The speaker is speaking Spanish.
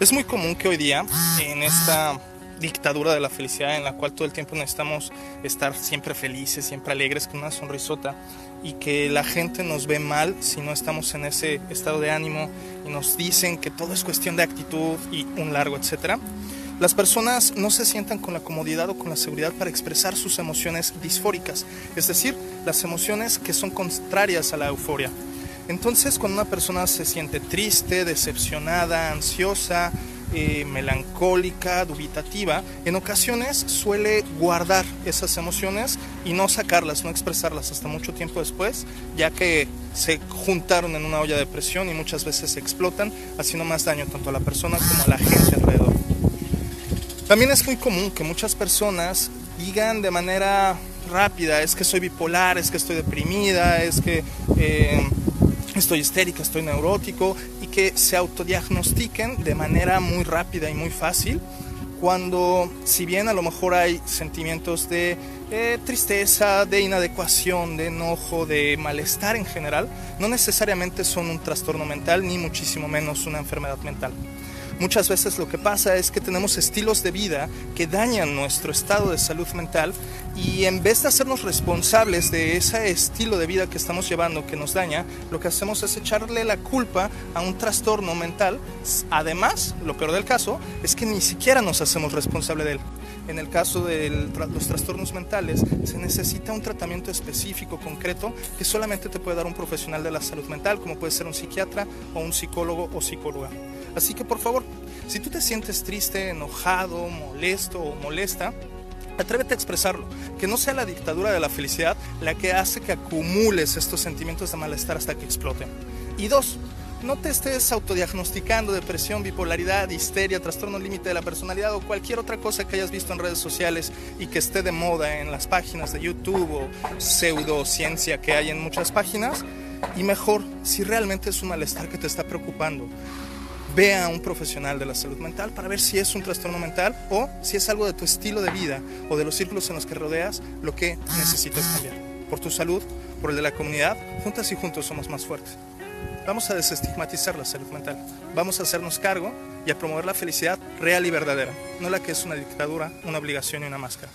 Es muy común que hoy día, en esta dictadura de la felicidad en la cual todo el tiempo necesitamos estar siempre felices, siempre alegres, con una sonrisota, y que la gente nos ve mal si no estamos en ese estado de ánimo y nos dicen que todo es cuestión de actitud y un largo etcétera. Las personas no se sientan con la comodidad o con la seguridad para expresar sus emociones disfóricas, es decir, las emociones que son contrarias a la euforia. Entonces, cuando una persona se siente triste, decepcionada, ansiosa, eh, melancólica, dubitativa, en ocasiones suele guardar esas emociones y no sacarlas, no expresarlas hasta mucho tiempo después, ya que se juntaron en una olla de presión y muchas veces explotan, haciendo más daño tanto a la persona como a la gente alrededor. También es muy común que muchas personas digan de manera rápida, es que soy bipolar, es que estoy deprimida, es que... Eh, estoy histérica, estoy neurótico y que se autodiagnostiquen de manera muy rápida y muy fácil cuando si bien a lo mejor hay sentimientos de eh, tristeza, de inadecuación, de enojo, de malestar en general, no necesariamente son un trastorno mental ni muchísimo menos una enfermedad mental. Muchas veces lo que pasa es que tenemos estilos de vida que dañan nuestro estado de salud mental y en vez de hacernos responsables de ese estilo de vida que estamos llevando que nos daña, lo que hacemos es echarle la culpa a un trastorno mental. Además, lo peor del caso es que ni siquiera nos hacemos responsable de él. En el caso de los trastornos mentales, se necesita un tratamiento específico, concreto, que solamente te puede dar un profesional de la salud mental, como puede ser un psiquiatra o un psicólogo o psicóloga. Así que por favor, si tú te sientes triste, enojado, molesto o molesta, atrévete a expresarlo. Que no sea la dictadura de la felicidad la que hace que acumules estos sentimientos de malestar hasta que exploten. Y dos, no te estés autodiagnosticando depresión, bipolaridad, histeria, trastorno límite de la personalidad o cualquier otra cosa que hayas visto en redes sociales y que esté de moda en las páginas de YouTube o pseudociencia que hay en muchas páginas. Y mejor, si realmente es un malestar que te está preocupando, ve a un profesional de la salud mental para ver si es un trastorno mental o si es algo de tu estilo de vida o de los círculos en los que rodeas lo que necesitas cambiar. Por tu salud, por el de la comunidad, juntas y juntos somos más fuertes. Vamos a desestigmatizar la salud mental. Vamos a hacernos cargo y a promover la felicidad real y verdadera, no la que es una dictadura, una obligación y una máscara.